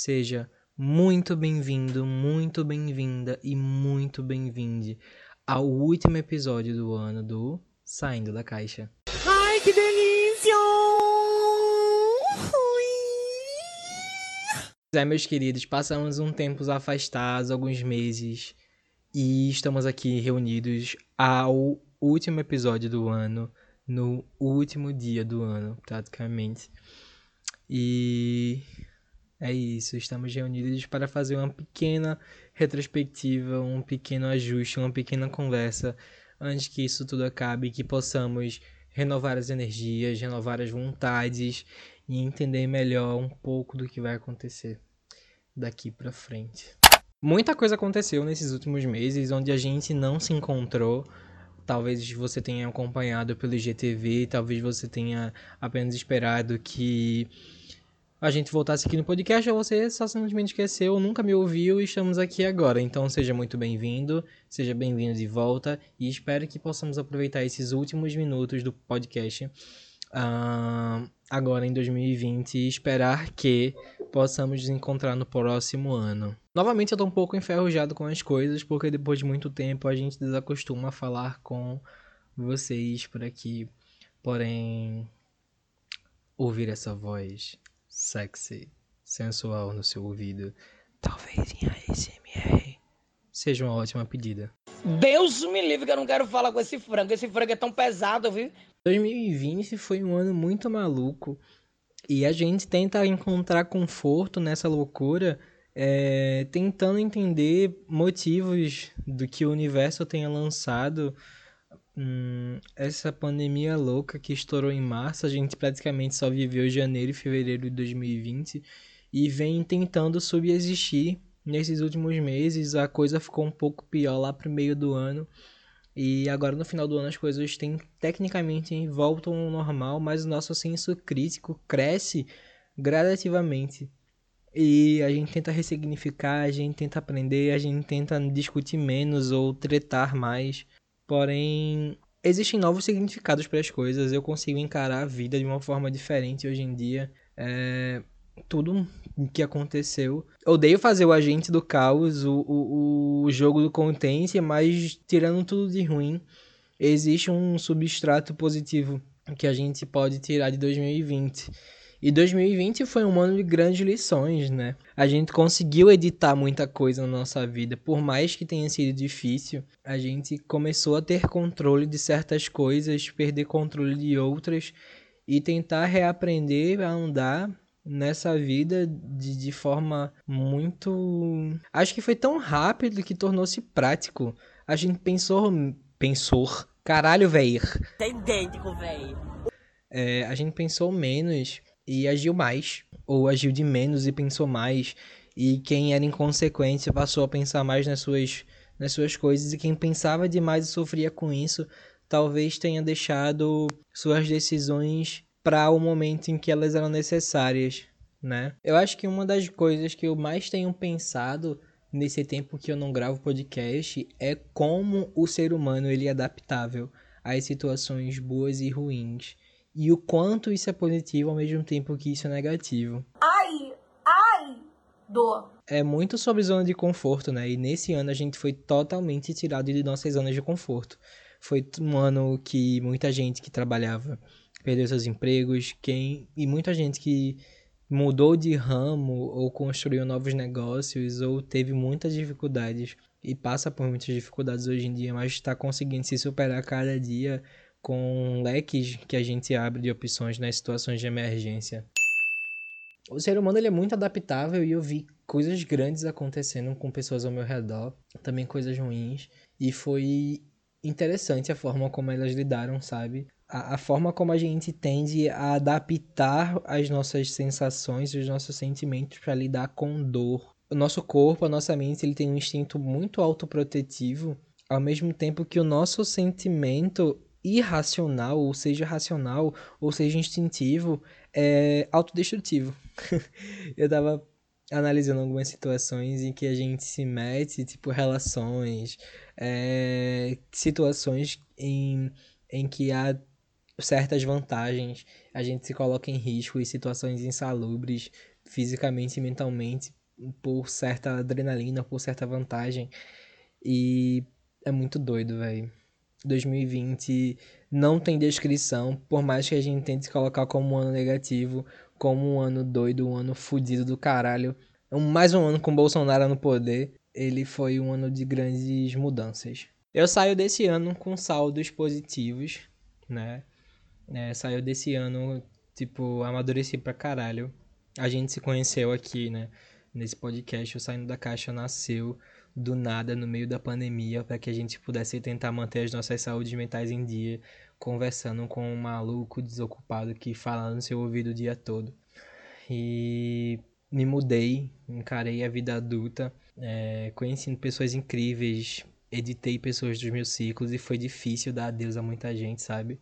seja muito bem-vindo, muito bem-vinda e muito bem-vinde ao último episódio do ano do Saindo da Caixa. Ai, que delícia! É, meus queridos, passamos um tempo afastados, alguns meses, e estamos aqui reunidos ao último episódio do ano, no último dia do ano, praticamente. E é isso, estamos reunidos para fazer uma pequena retrospectiva, um pequeno ajuste, uma pequena conversa antes que isso tudo acabe, que possamos renovar as energias, renovar as vontades e entender melhor um pouco do que vai acontecer daqui para frente. Muita coisa aconteceu nesses últimos meses onde a gente não se encontrou. Talvez você tenha acompanhado pelo IGTV, talvez você tenha apenas esperado que a gente voltasse aqui no podcast ou você só simplesmente esqueceu, nunca me ouviu e estamos aqui agora. Então seja muito bem-vindo, seja bem-vindo de volta e espero que possamos aproveitar esses últimos minutos do podcast uh, agora em 2020 e esperar que possamos nos encontrar no próximo ano. Novamente eu tô um pouco enferrujado com as coisas, porque depois de muito tempo a gente desacostuma a falar com vocês por aqui. Porém, ouvir essa voz sexy, sensual no seu ouvido, talvez em ASMR, seja uma ótima pedida. Deus me livre que eu não quero falar com esse frango. Esse frango é tão pesado, viu? 2020 foi um ano muito maluco e a gente tenta encontrar conforto nessa loucura, é, tentando entender motivos do que o universo tenha lançado hum, essa pandemia louca que estourou em março. A gente praticamente só viveu janeiro e fevereiro de 2020 e vem tentando subsistir nesses últimos meses. A coisa ficou um pouco pior lá pro meio do ano. E agora no final do ano as coisas têm tecnicamente voltam ao normal, mas o nosso senso crítico cresce gradativamente. E a gente tenta ressignificar, a gente tenta aprender, a gente tenta discutir menos ou tretar mais. Porém, existem novos significados para as coisas. Eu consigo encarar a vida de uma forma diferente hoje em dia. É, tudo que aconteceu. Odeio fazer o agente do caos, o, o, o jogo do contente, mas tirando tudo de ruim, existe um substrato positivo que a gente pode tirar de 2020. E 2020 foi um ano de grandes lições, né? A gente conseguiu editar muita coisa na nossa vida, por mais que tenha sido difícil, a gente começou a ter controle de certas coisas, perder controle de outras e tentar reaprender a andar nessa vida de, de forma muito. Acho que foi tão rápido que tornou-se prático. A gente pensou. Pensou. Caralho, velho. Tá idêntico, velho. É, a gente pensou menos e agiu mais. Ou agiu de menos e pensou mais. E quem era inconsequente passou a pensar mais nas suas, nas suas coisas. E quem pensava demais e sofria com isso, talvez tenha deixado suas decisões para o momento em que elas eram necessárias, né? Eu acho que uma das coisas que eu mais tenho pensado nesse tempo que eu não gravo podcast é como o ser humano ele é adaptável às situações boas e ruins e o quanto isso é positivo ao mesmo tempo que isso é negativo. Ai, ai, dor. É muito sobre zona de conforto, né? E nesse ano a gente foi totalmente tirado de nossas zonas de conforto. Foi um ano que muita gente que trabalhava perdeu seus empregos, quem e muita gente que mudou de ramo ou construiu novos negócios ou teve muitas dificuldades e passa por muitas dificuldades hoje em dia, mas está conseguindo se superar cada dia com leques que a gente abre de opções nas situações de emergência. O ser humano ele é muito adaptável e eu vi coisas grandes acontecendo com pessoas ao meu redor, também coisas ruins, e foi interessante a forma como elas lidaram, sabe? a, a, forma como a gente tende a adaptar as nossas sensações, os nossos sentimentos para lidar com dor. O nosso corpo, a nossa mente, ele tem um instinto muito autoprotetivo, ao mesmo tempo que o nosso sentimento irracional, ou seja, racional, ou seja, instintivo, é autodestrutivo. Eu tava analisando algumas situações em que a gente se mete, tipo relações, é, situações em, em que há certas vantagens, a gente se coloca em risco em situações insalubres, fisicamente e mentalmente por certa adrenalina, por certa vantagem. E é muito doido, velho. 2020 não tem descrição, por mais que a gente tente colocar como um ano negativo, como um ano doido, um ano fudido do caralho. Mais um ano com Bolsonaro no poder, ele foi um ano de grandes mudanças. Eu saio desse ano com saldos positivos, né? É, saiu desse ano, tipo, amadureci pra caralho. A gente se conheceu aqui, né? Nesse podcast, o Saindo da Caixa nasceu do nada no meio da pandemia para que a gente pudesse tentar manter as nossas saúdes mentais em dia, conversando com um maluco desocupado que fala no seu ouvido o dia todo. E me mudei, encarei a vida adulta, é, conheci pessoas incríveis, editei pessoas dos meus ciclos e foi difícil dar adeus a muita gente, sabe?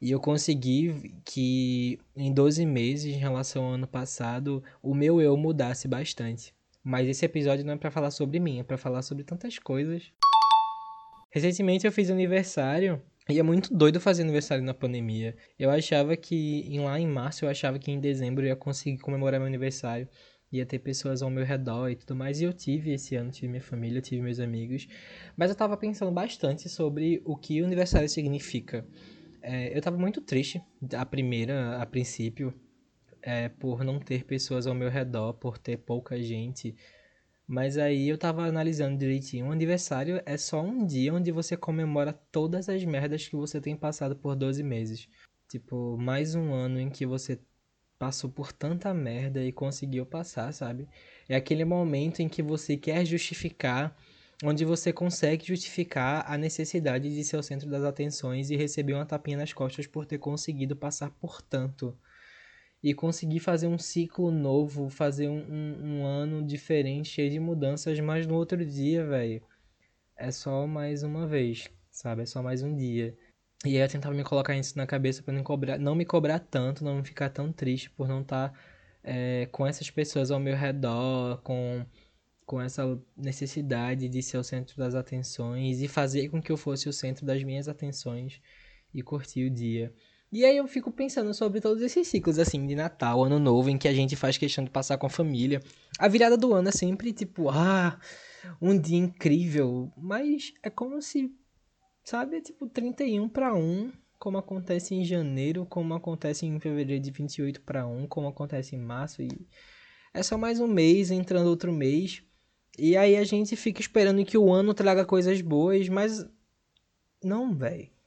E eu consegui que em 12 meses, em relação ao ano passado, o meu eu mudasse bastante. Mas esse episódio não é para falar sobre mim, é para falar sobre tantas coisas. Recentemente eu fiz aniversário e é muito doido fazer aniversário na pandemia. Eu achava que lá em março, eu achava que em dezembro eu ia conseguir comemorar meu aniversário. Ia ter pessoas ao meu redor e tudo mais. E eu tive esse ano, tive minha família, tive meus amigos. Mas eu tava pensando bastante sobre o que o aniversário significa. É, eu tava muito triste, a primeira, a princípio, é, por não ter pessoas ao meu redor, por ter pouca gente. Mas aí eu tava analisando direitinho. Um aniversário é só um dia onde você comemora todas as merdas que você tem passado por 12 meses. Tipo, mais um ano em que você passou por tanta merda e conseguiu passar, sabe? É aquele momento em que você quer justificar, onde você consegue justificar a necessidade de ser o centro das atenções e receber uma tapinha nas costas por ter conseguido passar por tanto e conseguir fazer um ciclo novo, fazer um, um, um ano diferente, cheio de mudanças, mas no outro dia, velho, é só mais uma vez, sabe? É só mais um dia. E aí eu tentava me colocar isso na cabeça para não, cobrar, não me cobrar tanto, não ficar tão triste por não estar tá, é, com essas pessoas ao meu redor, com, com essa necessidade de ser o centro das atenções e fazer com que eu fosse o centro das minhas atenções e curtir o dia. E aí eu fico pensando sobre todos esses ciclos, assim, de Natal, Ano Novo, em que a gente faz questão de passar com a família. A virada do ano é sempre tipo, ah, um dia incrível. Mas é como se, sabe, é tipo 31 para 1, como acontece em janeiro, como acontece em fevereiro de 28 para 1, como acontece em março. E é só mais um mês, entrando outro mês. E aí a gente fica esperando que o ano traga coisas boas, mas. Não, velho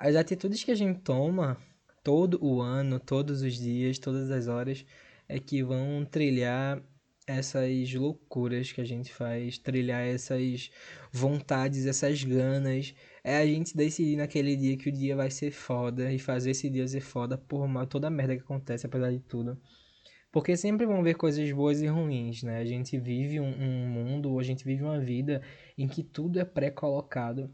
as atitudes que a gente toma todo o ano, todos os dias, todas as horas, é que vão trilhar essas loucuras que a gente faz, trilhar essas vontades, essas ganas. É a gente decidir naquele dia que o dia vai ser foda e fazer esse dia ser foda por mal, toda a merda que acontece, apesar de tudo. Porque sempre vão ver coisas boas e ruins, né? A gente vive um, um mundo, a gente vive uma vida em que tudo é pré-colocado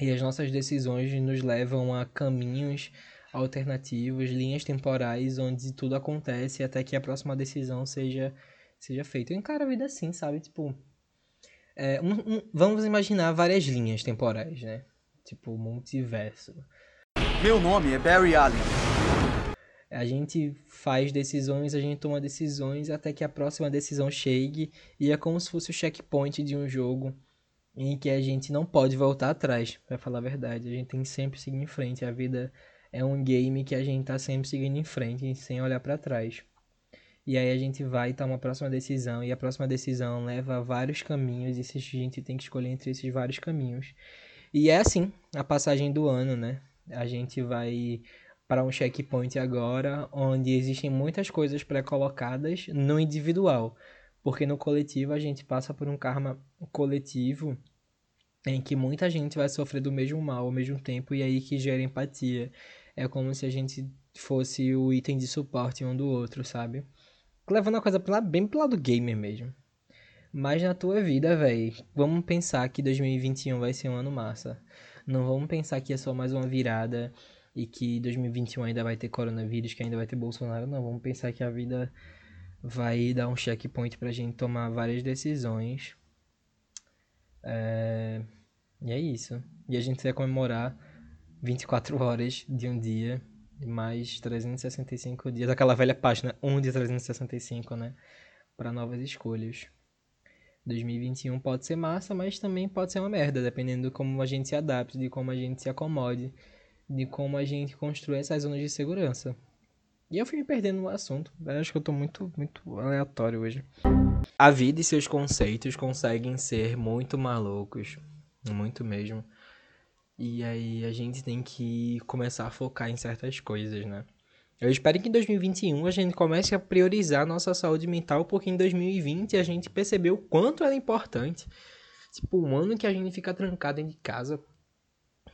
e as nossas decisões nos levam a caminhos alternativos, linhas temporais, onde tudo acontece até que a próxima decisão seja, seja feita. Eu encaro a vida assim, sabe? Tipo, é, um, um, vamos imaginar várias linhas temporais, né? Tipo, multiverso. Meu nome é Barry Allen. A gente faz decisões, a gente toma decisões até que a próxima decisão chegue e é como se fosse o checkpoint de um jogo em que a gente não pode voltar atrás, para falar a verdade. A gente tem que sempre seguir em frente. A vida é um game que a gente tá sempre seguindo em frente, sem olhar para trás. E aí a gente vai tomar a próxima decisão e a próxima decisão leva a vários caminhos e a gente tem que escolher entre esses vários caminhos. E é assim a passagem do ano, né? A gente vai para um checkpoint agora, onde existem muitas coisas pré-colocadas no individual, porque no coletivo a gente passa por um karma coletivo em que muita gente vai sofrer do mesmo mal ao mesmo tempo e aí que gera empatia. É como se a gente fosse o item de suporte um do outro, sabe? Levando a coisa pra, bem pro lado gamer mesmo. Mas na tua vida, velho, vamos pensar que 2021 vai ser um ano massa. Não vamos pensar que é só mais uma virada e que 2021 ainda vai ter coronavírus, que ainda vai ter Bolsonaro. Não, vamos pensar que a vida vai dar um checkpoint pra gente tomar várias decisões é... E é isso. E a gente vai comemorar 24 horas de um dia mais 365 dias, aquela velha página, 1 de 365, né? Para novas escolhas. 2021 pode ser massa, mas também pode ser uma merda, dependendo de como a gente se adapte, de como a gente se acomode, de como a gente construi essas zonas de segurança. E eu fui me perdendo no assunto. Eu acho que eu tô muito, muito aleatório hoje. A vida e seus conceitos conseguem ser muito malucos. Muito mesmo. E aí a gente tem que começar a focar em certas coisas, né? Eu espero que em 2021 a gente comece a priorizar nossa saúde mental, porque em 2020 a gente percebeu o quanto ela é importante. Tipo, um ano que a gente fica trancado dentro de casa,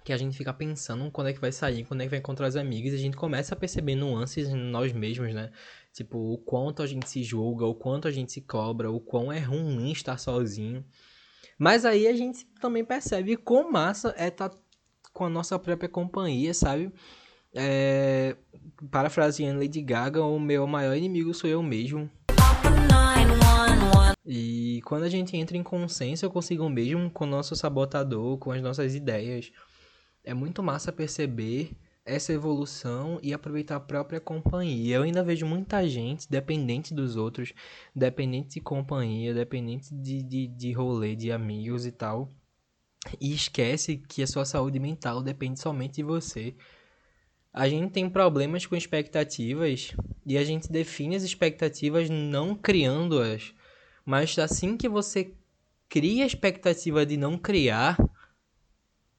que a gente fica pensando quando é que vai sair, quando é que vai encontrar os amigos, e a gente começa a perceber nuances em nós mesmos, né? Tipo, o quanto a gente se julga, o quanto a gente se cobra, o quão é ruim estar sozinho. Mas aí a gente também percebe quão massa é estar tá com a nossa própria companhia, sabe? É, parafraseando Lady Gaga, o meu maior inimigo sou eu mesmo. E quando a gente entra em consenso consigo mesmo com o nosso sabotador, com as nossas ideias, é muito massa perceber essa evolução e aproveitar a própria companhia. Eu ainda vejo muita gente dependente dos outros, dependente de companhia, dependente de, de, de rolê, de amigos e tal. E esquece que a sua saúde mental depende somente de você a gente tem problemas com expectativas e a gente define as expectativas não criando-as. Mas assim que você cria a expectativa de não criar,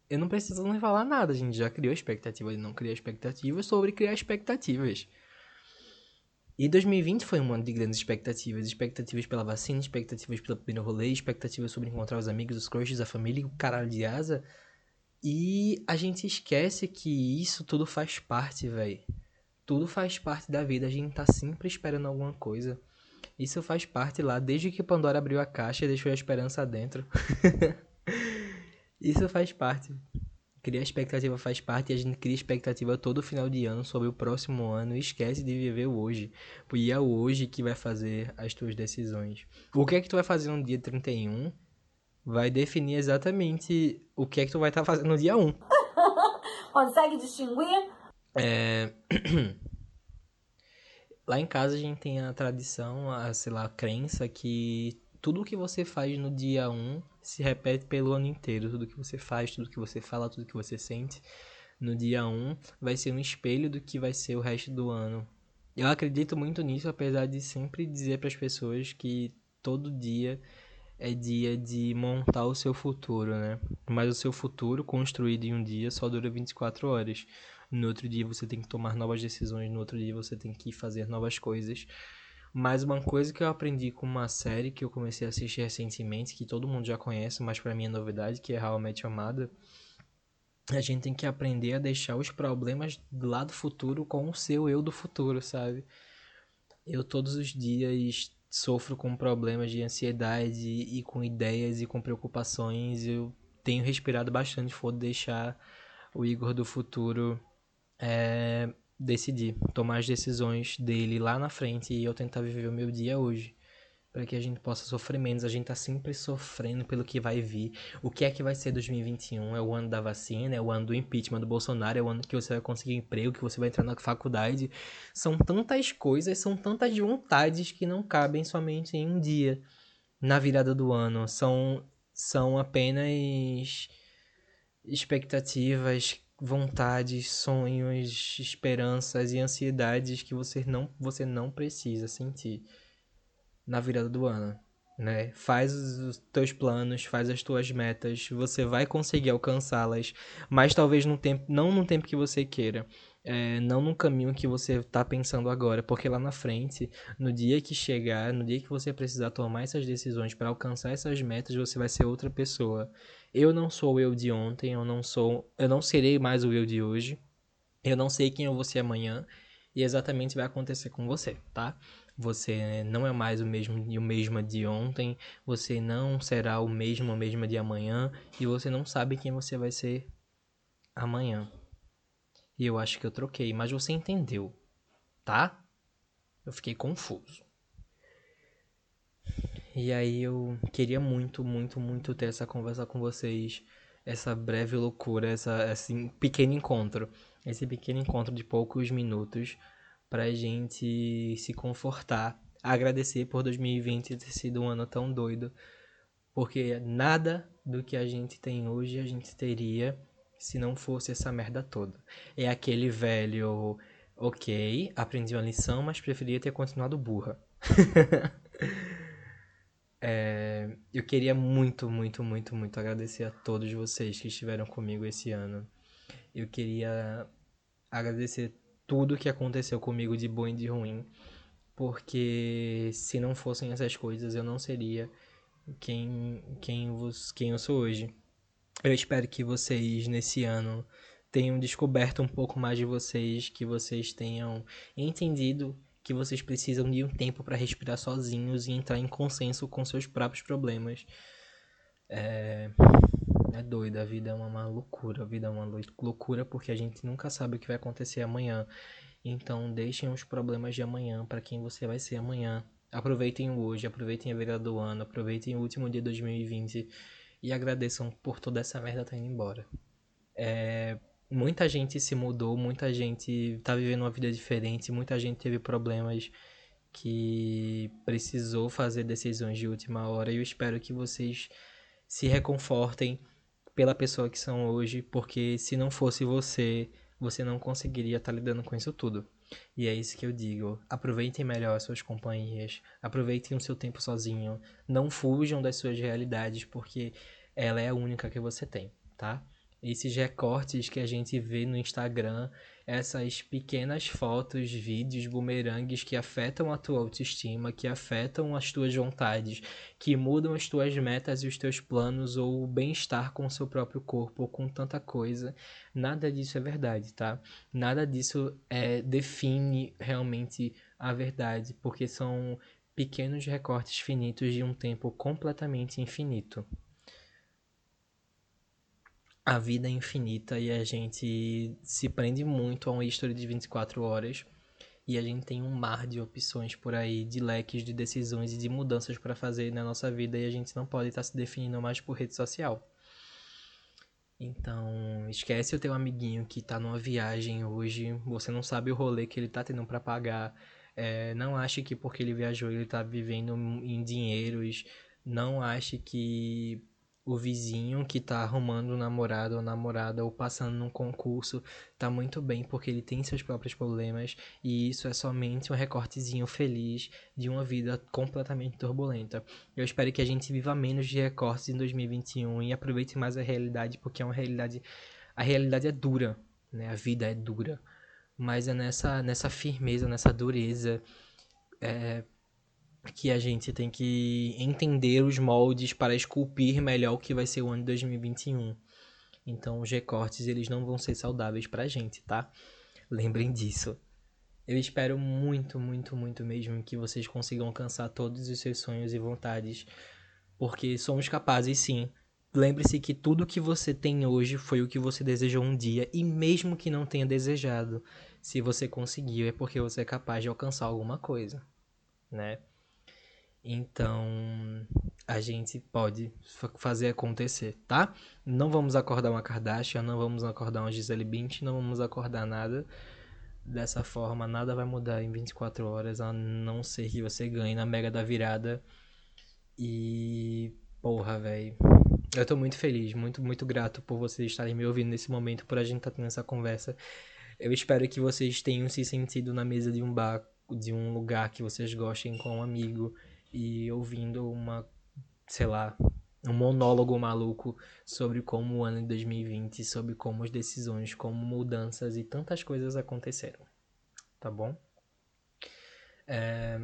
eu não preciso nem falar nada. A gente já criou expectativa de não criar expectativas sobre criar expectativas. E 2020 foi um ano de grandes expectativas. Expectativas pela vacina, expectativas pelo primeiro rolê, expectativas sobre encontrar os amigos, os crushes, a família, o caralho de asa. E a gente esquece que isso tudo faz parte, velho. Tudo faz parte da vida, a gente tá sempre esperando alguma coisa. Isso faz parte lá, desde que Pandora abriu a caixa e deixou a esperança dentro. isso faz parte. Criar expectativa faz parte e a gente cria expectativa todo final de ano sobre o próximo ano e esquece de viver o hoje. E é o hoje que vai fazer as tuas decisões. O que é que tu vai fazer no dia 31 vai definir exatamente o que é que tu vai estar tá fazendo no dia 1. Consegue distinguir? É... Lá em casa a gente tem a tradição, a, sei lá, a crença que tudo que você faz no dia 1 se repete pelo ano inteiro. Tudo que você faz, tudo que você fala, tudo que você sente no dia 1 vai ser um espelho do que vai ser o resto do ano. Eu acredito muito nisso, apesar de sempre dizer para as pessoas que todo dia é dia de montar o seu futuro, né? Mas o seu futuro construído em um dia só dura 24 horas. No outro dia você tem que tomar novas decisões, no outro dia você tem que fazer novas coisas. Mas uma coisa que eu aprendi com uma série que eu comecei a assistir recentemente, que todo mundo já conhece, mas para mim é novidade, que é How I Met Your Mother, a gente tem que aprender a deixar os problemas lá do futuro com o seu eu do futuro, sabe? Eu todos os dias sofro com problemas de ansiedade e com ideias e com preocupações. Eu tenho respirado bastante, for deixar o Igor do futuro é, decidir, tomar as decisões dele lá na frente e eu tentar viver o meu dia hoje para que a gente possa sofrer menos. A gente tá sempre sofrendo pelo que vai vir. O que é que vai ser 2021? É o ano da vacina, é o ano do impeachment do Bolsonaro, é o ano que você vai conseguir emprego, que você vai entrar na faculdade. São tantas coisas, são tantas vontades que não cabem somente em um dia na virada do ano. São são apenas expectativas, vontades, sonhos, esperanças e ansiedades que você não, você não precisa sentir na virada do ano, né? Faz os teus planos, faz as tuas metas, você vai conseguir alcançá-las, mas talvez no tempo, não no tempo que você queira. É, não no caminho que você está pensando agora, porque lá na frente, no dia que chegar, no dia que você precisar tomar essas decisões para alcançar essas metas, você vai ser outra pessoa. Eu não sou o eu de ontem, eu não sou, eu não serei mais o eu de hoje. Eu não sei quem eu vou ser amanhã e exatamente vai acontecer com você, tá? Você não é mais o mesmo e o mesmo de ontem, você não será o mesmo ou mesma de amanhã e você não sabe quem você vai ser amanhã. E eu acho que eu troquei, mas você entendeu, tá? Eu fiquei confuso. E aí eu queria muito, muito, muito ter essa conversa com vocês essa breve loucura, essa, esse pequeno encontro. Esse pequeno encontro de poucos minutos pra gente se confortar. Agradecer por 2020 ter sido um ano tão doido. Porque nada do que a gente tem hoje a gente teria se não fosse essa merda toda. É aquele velho, ok, aprendi uma lição, mas preferia ter continuado burra. é, eu queria muito, muito, muito, muito agradecer a todos vocês que estiveram comigo esse ano. Eu queria agradecer tudo que aconteceu comigo de bom e de ruim, porque se não fossem essas coisas eu não seria quem, quem, vos, quem eu sou hoje. Eu espero que vocês, nesse ano, tenham descoberto um pouco mais de vocês, que vocês tenham entendido que vocês precisam de um tempo para respirar sozinhos e entrar em consenso com seus próprios problemas. É, é doido, a vida é uma loucura, a vida é uma loucura porque a gente nunca sabe o que vai acontecer amanhã. Então, deixem os problemas de amanhã para quem você vai ser amanhã. Aproveitem o hoje, aproveitem a virada do ano, aproveitem o último dia de 2020 e agradeçam por toda essa merda tá indo embora. É, muita gente se mudou, muita gente tá vivendo uma vida diferente, muita gente teve problemas que precisou fazer decisões de última hora e eu espero que vocês se reconfortem pela pessoa que são hoje, porque se não fosse você, você não conseguiria estar tá lidando com isso tudo. E é isso que eu digo. Aproveitem melhor as suas companhias. Aproveitem o seu tempo sozinho. Não fujam das suas realidades, porque ela é a única que você tem, tá? Esses recortes que a gente vê no Instagram, essas pequenas fotos, vídeos, bumerangues que afetam a tua autoestima, que afetam as tuas vontades, que mudam as tuas metas e os teus planos ou o bem-estar com o seu próprio corpo ou com tanta coisa, nada disso é verdade, tá? Nada disso é, define realmente a verdade, porque são pequenos recortes finitos de um tempo completamente infinito a vida é infinita e a gente se prende muito a uma história de 24 horas e a gente tem um mar de opções por aí, de leques de decisões e de mudanças para fazer na nossa vida e a gente não pode estar tá se definindo mais por rede social. Então, esquece o teu amiguinho que tá numa viagem hoje, você não sabe o rolê que ele tá tendo para pagar. É, não ache que porque ele viajou ele tá vivendo em dinheiros. Não ache que o vizinho que tá arrumando um namorado ou namorada ou passando num concurso tá muito bem porque ele tem seus próprios problemas e isso é somente um recortezinho feliz de uma vida completamente turbulenta. Eu espero que a gente viva menos de recortes em 2021 e aproveite mais a realidade porque é uma realidade a realidade é dura, né? A vida é dura, mas é nessa nessa firmeza, nessa dureza é, que a gente tem que entender os moldes para esculpir melhor o que vai ser o ano de 2021. Então, os recortes eles não vão ser saudáveis pra gente, tá? Lembrem disso. Eu espero muito, muito, muito mesmo que vocês consigam alcançar todos os seus sonhos e vontades, porque somos capazes sim. Lembre-se que tudo que você tem hoje foi o que você desejou um dia, e mesmo que não tenha desejado, se você conseguiu é porque você é capaz de alcançar alguma coisa, né? Então, a gente pode fazer acontecer, tá? Não vamos acordar uma Kardashian, não vamos acordar uma Gisele Bündchen, não vamos acordar nada. Dessa forma, nada vai mudar em 24 horas, a não ser que você ganhe na Mega da Virada. E. Porra, velho. Eu tô muito feliz, muito, muito grato por vocês estarem me ouvindo nesse momento, por a gente estar tá tendo essa conversa. Eu espero que vocês tenham se sentido na mesa de um bar, de um lugar que vocês gostem com um amigo e ouvindo uma, sei lá, um monólogo maluco sobre como o ano de 2020, sobre como as decisões, como mudanças e tantas coisas aconteceram. Tá bom? É,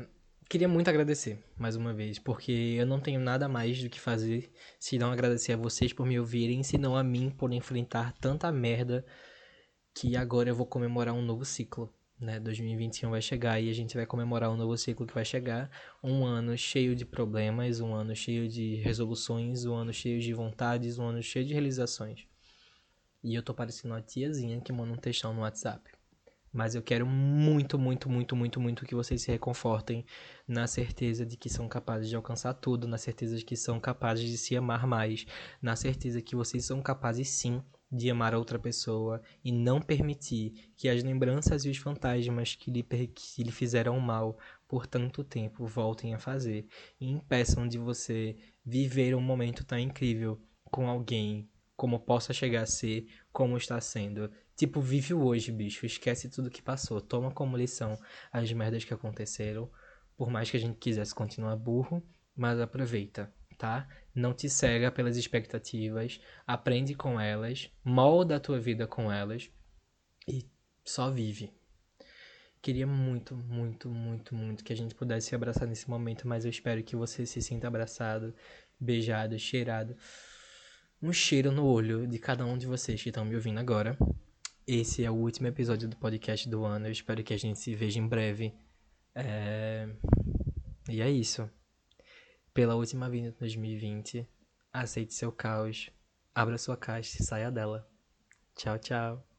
queria muito agradecer mais uma vez, porque eu não tenho nada mais do que fazer se não agradecer a vocês por me ouvirem, se não a mim por enfrentar tanta merda que agora eu vou comemorar um novo ciclo né? 2021 vai chegar e a gente vai comemorar um novo ciclo que vai chegar. Um ano cheio de problemas, um ano cheio de resoluções, um ano cheio de vontades, um ano cheio de realizações. E eu tô parecendo uma tiazinha que manda um textão no WhatsApp. Mas eu quero muito, muito, muito, muito, muito que vocês se reconfortem na certeza de que são capazes de alcançar tudo, na certeza de que são capazes de se amar mais, na certeza que vocês são capazes sim de amar outra pessoa e não permitir que as lembranças e os fantasmas que lhe, que lhe fizeram mal por tanto tempo voltem a fazer e impeçam de você viver um momento tão incrível com alguém como possa chegar a ser, como está sendo. Tipo, vive o hoje, bicho. Esquece tudo que passou. Toma como lição as merdas que aconteceram. Por mais que a gente quisesse continuar burro, mas aproveita, tá? Não te cega pelas expectativas. Aprende com elas. Molda a tua vida com elas. E só vive. Queria muito, muito, muito, muito que a gente pudesse se abraçar nesse momento, mas eu espero que você se sinta abraçado, beijado, cheirado. Um cheiro no olho de cada um de vocês que estão me ouvindo agora. Esse é o último episódio do podcast do ano. Eu espero que a gente se veja em breve. É... E é isso. Pela última vinda de 2020, aceite seu caos, abra sua caixa e saia dela. Tchau, tchau.